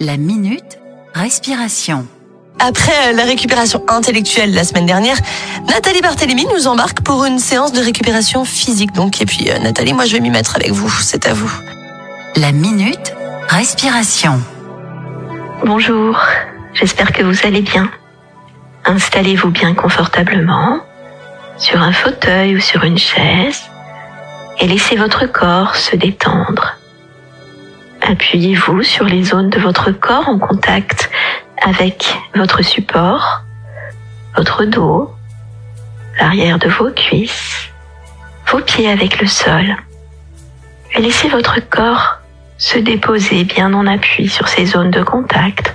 La minute respiration. Après la récupération intellectuelle la semaine dernière, Nathalie Barthélémy nous embarque pour une séance de récupération physique. Donc, et puis euh, Nathalie, moi je vais m'y mettre avec vous, c'est à vous. La minute respiration. Bonjour, j'espère que vous allez bien. Installez-vous bien confortablement sur un fauteuil ou sur une chaise et laissez votre corps se détendre. Appuyez-vous sur les zones de votre corps en contact avec votre support, votre dos, l'arrière de vos cuisses, vos pieds avec le sol. Laissez votre corps se déposer bien en appui sur ces zones de contact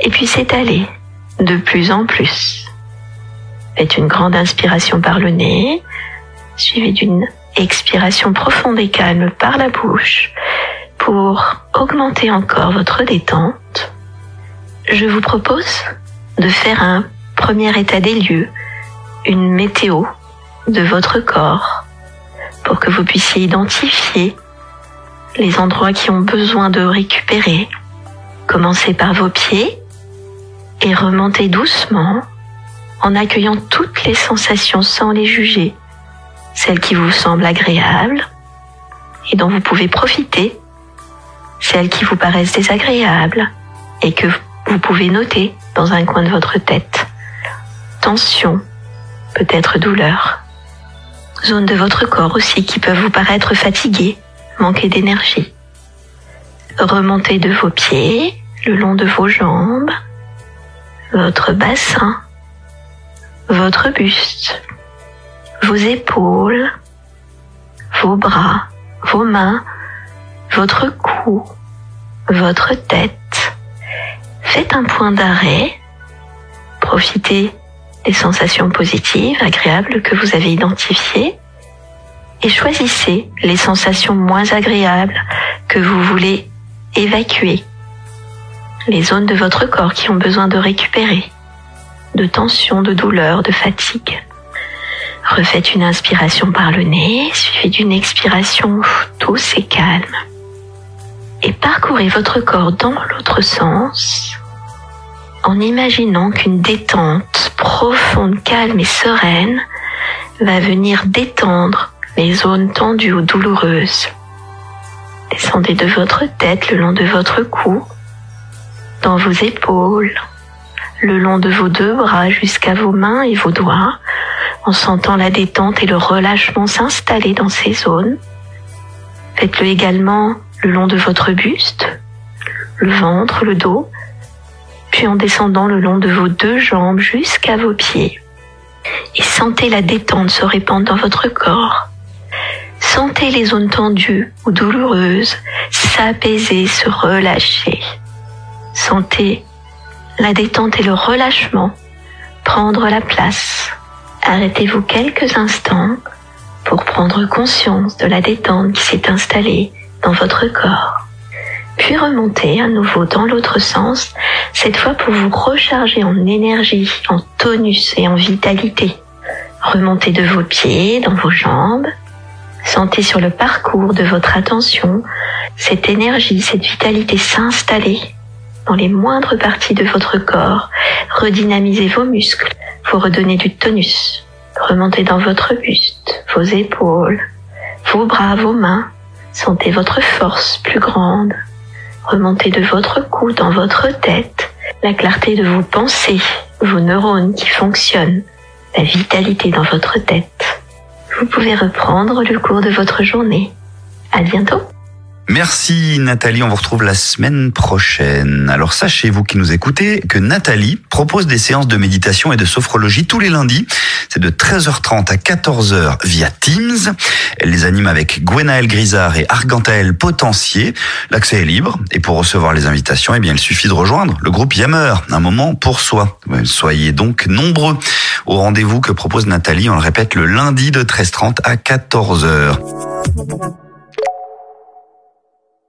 et puis s'étaler de plus en plus. Faites une grande inspiration par le nez, suivie d'une expiration profonde et calme par la bouche pour augmenter encore votre détente, je vous propose de faire un premier état des lieux, une météo de votre corps, pour que vous puissiez identifier les endroits qui ont besoin de récupérer. Commencez par vos pieds et remontez doucement en accueillant toutes les sensations sans les juger, celles qui vous semblent agréables et dont vous pouvez profiter celles qui vous paraissent désagréables et que vous pouvez noter dans un coin de votre tête. Tension, peut-être douleur. Zones de votre corps aussi qui peuvent vous paraître fatiguées, manquer d'énergie. Remontez de vos pieds, le long de vos jambes, votre bassin, votre buste, vos épaules, vos bras, vos mains, votre cou, votre tête. Faites un point d'arrêt. Profitez des sensations positives, agréables que vous avez identifiées et choisissez les sensations moins agréables que vous voulez évacuer. Les zones de votre corps qui ont besoin de récupérer, de tension, de douleur, de fatigue. Refaites une inspiration par le nez, suivie d'une expiration douce et calme et parcourez votre corps dans l'autre sens en imaginant qu'une détente profonde, calme et sereine va venir détendre les zones tendues ou douloureuses. Descendez de votre tête le long de votre cou, dans vos épaules, le long de vos deux bras jusqu'à vos mains et vos doigts, en sentant la détente et le relâchement s'installer dans ces zones. Faites-le également le long de votre buste, le ventre, le dos, puis en descendant le long de vos deux jambes jusqu'à vos pieds. Et sentez la détente se répandre dans votre corps. Sentez les zones tendues ou douloureuses s'apaiser, se relâcher. Sentez la détente et le relâchement prendre la place. Arrêtez-vous quelques instants pour prendre conscience de la détente qui s'est installée dans votre corps. Puis remontez à nouveau dans l'autre sens, cette fois pour vous recharger en énergie, en tonus et en vitalité. Remontez de vos pieds, dans vos jambes. Sentez sur le parcours de votre attention cette énergie, cette vitalité s'installer dans les moindres parties de votre corps. Redynamisez vos muscles, vous redonner du tonus. Remontez dans votre buste, vos épaules, vos bras, vos mains, Sentez votre force plus grande. Remontez de votre cou dans votre tête, la clarté de vos pensées, vos neurones qui fonctionnent, la vitalité dans votre tête. Vous pouvez reprendre le cours de votre journée. À bientôt. Merci Nathalie, on vous retrouve la semaine prochaine. Alors sachez, vous qui nous écoutez, que Nathalie propose des séances de méditation et de sophrologie tous les lundis. C'est de 13h30 à 14h via Teams. Elle les anime avec Gwenaël Grisard et Argantaël Potentier. L'accès est libre et pour recevoir les invitations, eh bien, il suffit de rejoindre le groupe Yammer, un moment pour soi. Soyez donc nombreux au rendez-vous que propose Nathalie, on le répète, le lundi de 13h30 à 14h.